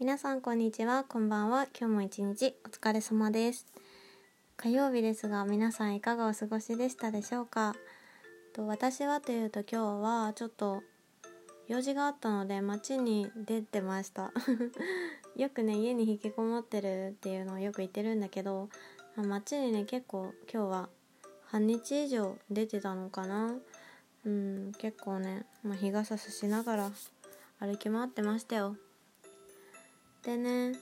皆さんこんにちはこんばんは。今日も一日お疲れ様です。火曜日ですが皆さんいかがお過ごしでしたでしょうか？と私はというと今日はちょっと用事があったので街に出てました。よくね家に引きこもってるっていうのをよく言ってるんだけど街にね結構今日は半日以上出てたのかな。うん結構ね、まあ、日傘さしながら歩き回ってましたよ。でね。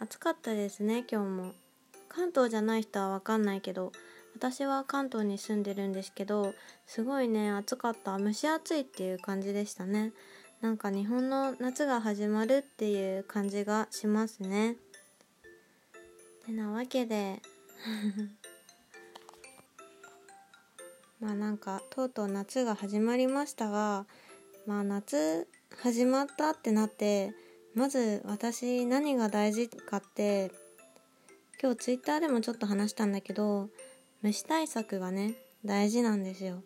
暑かったですね今日も。関東じゃない人は分かんないけど私は関東に住んでるんですけどすごいね暑かった。蒸し暑いっていう感じでしたね。なんか日本の夏が始まるっていう感じがしますね。てなわけで まあなんかとうとう夏が始まりましたがまあ夏始まったってなってまず私何が大事かって今日ツイッターでもちょっと話したんだけど虫対策がね大事なんですよ。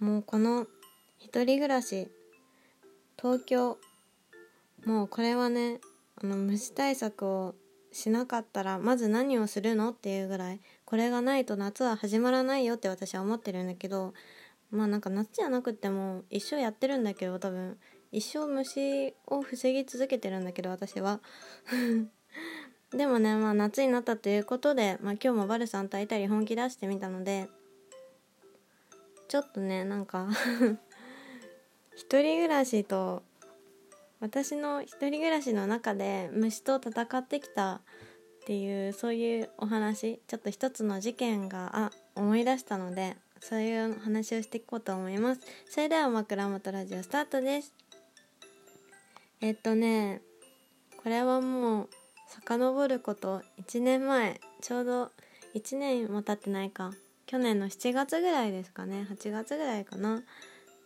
もうこの一人暮らし東京もうこれはねあの虫対策をしなかったらまず何をするのっていうぐらいこれがないと夏は始まらないよって私は思ってるんだけどまあなんか夏じゃなくっても一生やってるんだけど多分一生虫を防ぎ続けてるんだけど私は。でもねまあ夏になったということで、まあ、今日もバルさんと会いたり本気出してみたのでちょっとねなんか 一人暮らしと私の一人暮らしの中で虫と戦ってきたっていうそういうお話ちょっと一つの事件があ思い出したのでそういう話をしていこうと思います。それでは枕元ラジオスタートです。えっとねこれはもう遡ること1年前ちょうど1年も経ってないか去年の7月ぐらいですかね8月ぐらいかな、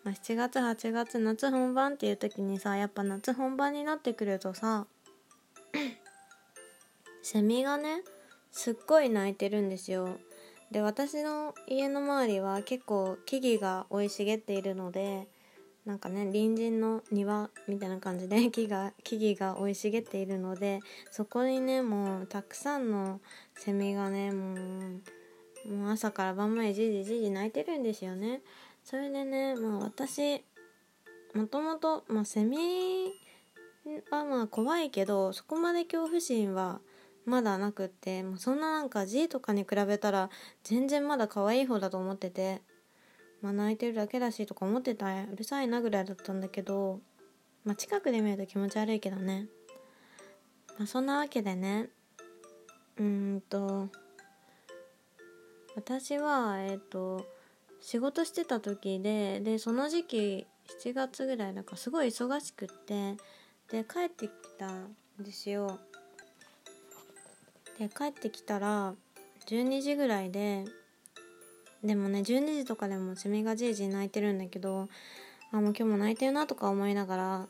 まあ、7月8月夏本番っていう時にさやっぱ夏本番になってくるとさ セミがねすっごい鳴いてるんですよ。で私の家の周りは結構木々が生い茂っているのでなんかね隣人の庭みたいな感じで 木が木々が生い茂っているのでそこにねもうたくさんのセミがねもうもう朝から晩までじじじじ鳴いてるんですよね。それでねまあ私もともと、まあ、セミはまあ怖いけどそこまで恐怖心はまだなくってもうそんななんか G とかに比べたら全然まだ可愛い方だと思ってて。まあ、泣いてるだけだしとか思ってたうるさいなぐらいだったんだけど、まあ、近くで見ると気持ち悪いけどね、まあ、そんなわけでね。うんと私はえっ、ー、と仕事してた時ででその時期7月ぐらいだからすごい忙しくってで帰ってきたんですよ。で帰ってきたら12時ぐらいででもね12時とかでもセミがじいじい泣いてるんだけどあもう今日も泣いてるなとか思いながら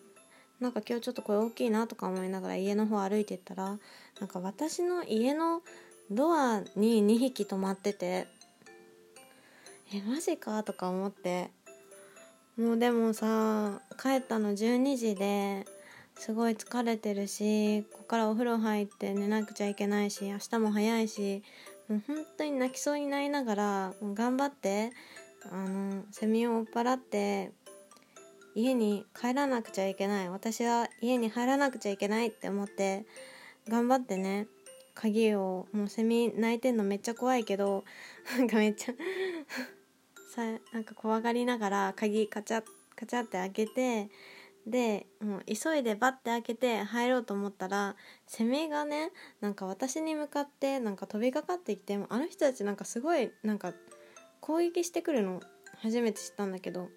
なんか今日ちょっと声大きいなとか思いながら家の方歩いてったらなんか私の家のドアに2匹止まっててえマジかとか思ってもうでもさ帰ったの12時ですごい疲れてるしここからお風呂入って寝なくちゃいけないし明日も早いしもう本当に泣きそうになりながらもう頑張ってあのセミを追っ払って家に帰らなくちゃいけない。私は家に入らなくちゃいけないって思って頑張ってね鍵をもうセミ泣いてんのめっちゃ怖いけどなんかめっちゃさなんか怖がりながら鍵カチャカチャって開けてでもう急いでバッて開けて入ろうと思ったらセミがねなんか私に向かってなんか飛びかかってきてあの人たちなんかすごいなんか攻撃してくるの初めて知ったんだけど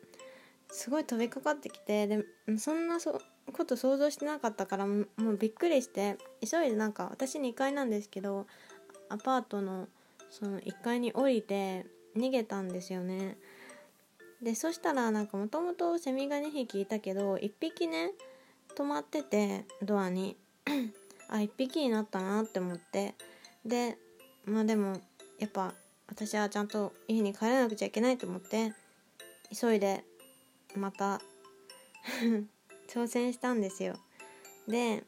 すごい飛びかかってきてでそんなそこと想像してなかったからもうびっくりして急いでなんか私2階なんですけどアパートのその1階に降りて逃げたんですよね。でそしたらなんかもともとセミが2匹いたけど1匹ね止まっててドアに。あ1匹になったなって思って。でまあでもやっぱ私はちゃんと家に帰らなくちゃいけないと思って急いでまた 挑戦したんですよ。で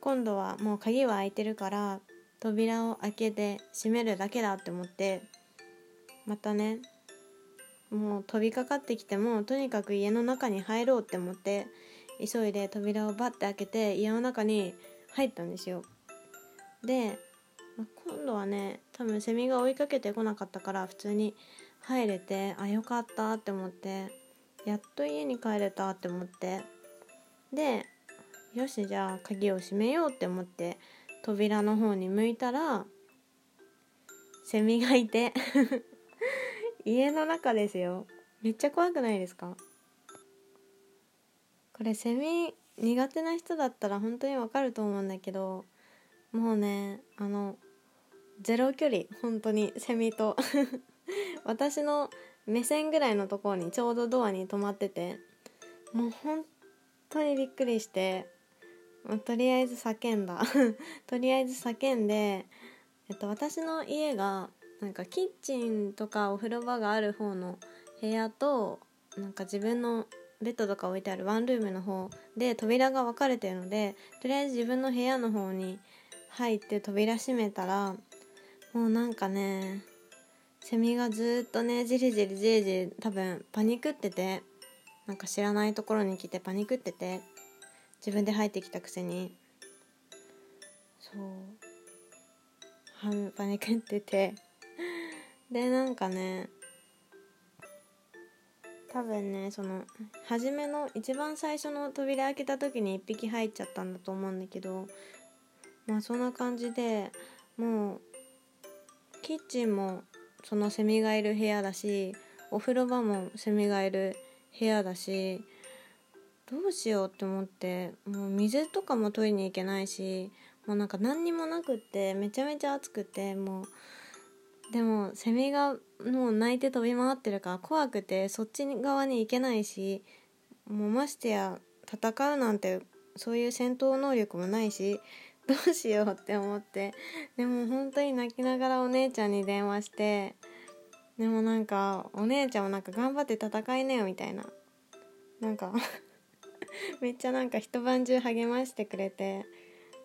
今度はもう鍵は開いてるから扉を開けて閉めるだけだって思ってまたねもう飛びかかってきてもとにかく家の中に入ろうって思って急いで扉をバッて開けて家の中に入ったんですよ。で今度はね多分セミが追いかけてこなかったから普通に入れてあよかったって思ってやっと家に帰れたって思ってでよしじゃあ鍵を閉めようって思って扉の方に向いたらセミがいて 家の中ですよ。めっちゃ怖くないですか？これセミ苦手な人だったら本当にわかると思うんだけどもうねあのゼロ距離本当にセミと。私の目線ぐらいのところにちょうどドアに止まっててもう本当にびっくりしてとりあえず叫んだ。とりあえず叫んで、えっと、私の家がなんかキッチンとかお風呂場がある方の部屋となんか自分のベッドとか置いてあるワンルームの方で扉が分かれてるのでとりあえず自分の部屋の方に入って扉閉めたらもうなんかねセミがずっとねじりじりじりじり多分パニクっててなんか知らないところに来てパニクってて自分で入ってきたくせに。そう。パニクってて。でなんかね多分ねその初めの一番最初の扉開けた時に1匹入っちゃったんだと思うんだけどまあそんな感じでもうキッチンもそのセミがいる部屋だしお風呂場もセミがいる部屋だしどうしようって思ってもう水とかも取りに行けないしもうなんか何にもなくってめちゃめちゃ暑くてもうでもセミがもう泣いて飛び回ってるから怖くてそっち側に行けないしもうましてや戦うなんてそういう戦闘能力もないしどうしようって思って。でも本当に泣きながらお姉ちゃんに電話してでもなんかお姉ちゃんもなんか頑張って戦いなよみたいな。なんか めっちゃなんか一晩中励ましてくれて。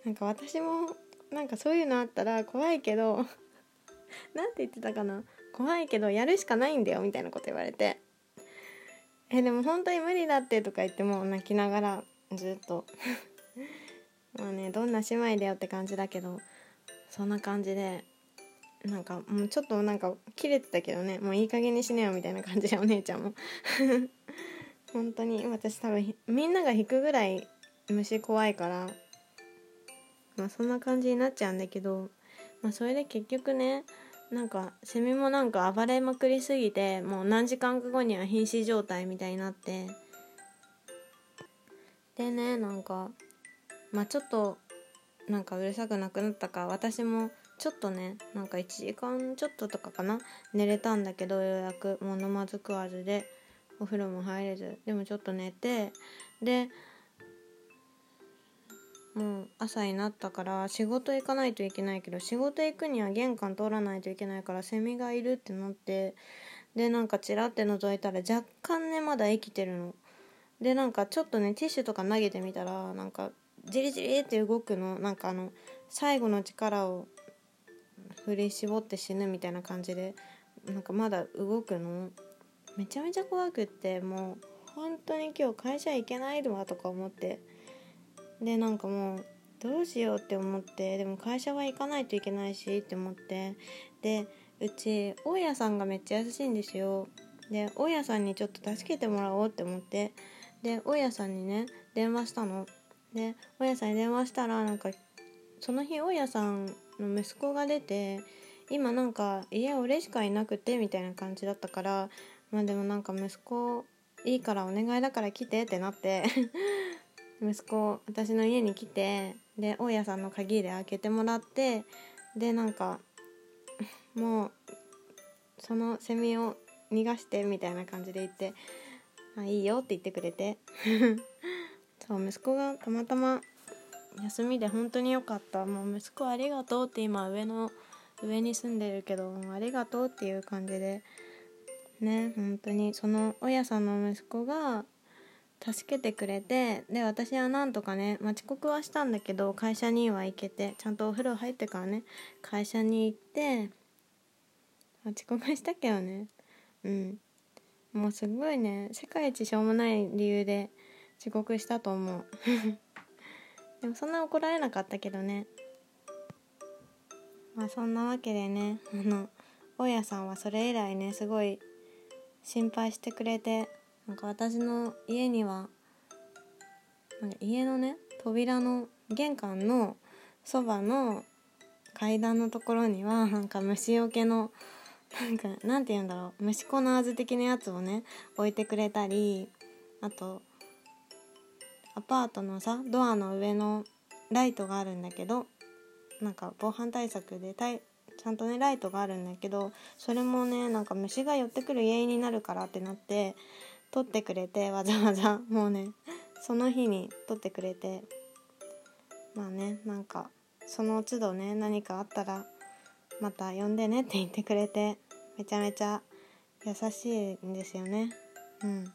なんか私もなんかそういうのあったら怖いけど 何て言ってたかな？怖いけどやるしかないんだよみたいなこと言われて。えでも本当に無理だってとか言っても泣きながらずっと。まあねどんな姉妹だよって感じだけどそんな感じでなんかもうちょっとなんか切れてたけどね。もういい加減にしねよみたいな感じでお姉ちゃんも。本当に私多分みんなが引くぐらい虫怖いからまあそんな感じになっちゃうんだけどまあそれで結局ねなんかセミもなんか暴れまくりすぎてもう何時間か後には瀕死状態みたいになって。でねなんかまあちょっとなんかうるさくなくなったか私もちょっとねなんか1時間ちょっととかかな寝れたんだけどようやくもう飲まず食わずでお風呂も入れずでもちょっと寝てでもう朝になったから仕事行かないといけないけど仕事行くには玄関通らないといけないからセミがいるってなってでなんかチラって覗いたら若干ねまだ生きてるの。でなんかちょっとねティッシュとか投げてみたらなんかジリジリって動くの。なんかあの最後の力を振り絞って死ぬみたいな感じでなんかまだ動くの。めちゃめちゃ怖くってもう本当に今日会社行けないわとか思ってでなんかもうどうしようって思ってでも会社は行かないといけないしって思って。でうち大家さんがめっちゃ優しいんですよ。で大家さんにちょっと助けてもらおうって思って。で大家さんにね電話したの。で大家さんに電話したらなんかその日大家さんの息子が出て今なんか家俺しかいなくてみたいな感じだったからまあでもなんか息子いいからお願いだから来てってなって。息子私の家に来てで大家さんの鍵で開けてもらってでなんか もうそのセミを逃がしてみたいな感じで言って「あいいよ」って言ってくれて。そう息子がたまたま休みで本当によかった。もう息子ありがとうって今上の上に住んでるけどありがとうっていう感じで。ね本当にその大家さんの息子が助けてくれてで私はなんとかね、まあ、遅刻はしたんだけど会社には行けてちゃんとお風呂入ってからね会社に行って遅刻したけどね。うん。もうすごいね世界一しょうもない理由で遅刻したと思う。でもそんな怒られなかったけどね。まあそんなわけでねあの大家さんはそれ以来ねすごい心配してくれてなんか私の家にはなんか家のね扉の玄関のそばの階段のところにはなんか虫よけのなんかなんて言うんだろう虫コナーズ的なやつをね置いてくれたりあとアパートのさドアの上のライトがあるんだけどなんか防犯対策でたいちゃんとねライトがあるんだけどそれもねなんか虫が寄ってくる原因になるからってなって撮ってくれてわざわざ。もうねその日に撮ってくれて。まあねなんかその都度ね何かあったらまた呼んでねって言ってくれてめちゃめちゃ優しいんですよね。うん。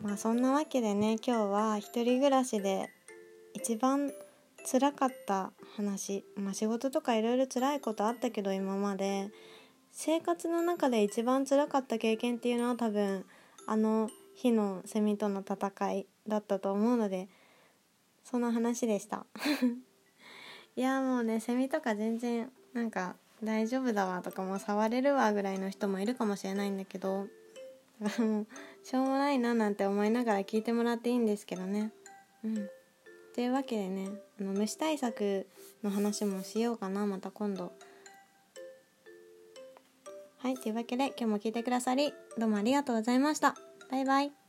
まあそんなわけでね今日は一人暮らしで一番辛かった話。まあ仕事とかいろいろ辛いことあったけど今まで。生活の中で一番辛かった経験っていうのは多分あの日のセミとの戦いだったと思うのでその話でした。いやもうねセミとか全然なんか大丈夫だわとかもう触れるわぐらいの人もいるかもしれないんだけど しょうもないななんて思いながら聞いてもらっていいんですけどね。うん。というわけでねあの虫対策の話もしようかなまた今度。はい、というわけで今日も聞いてくださりどうもありがとうございました。バイバイ。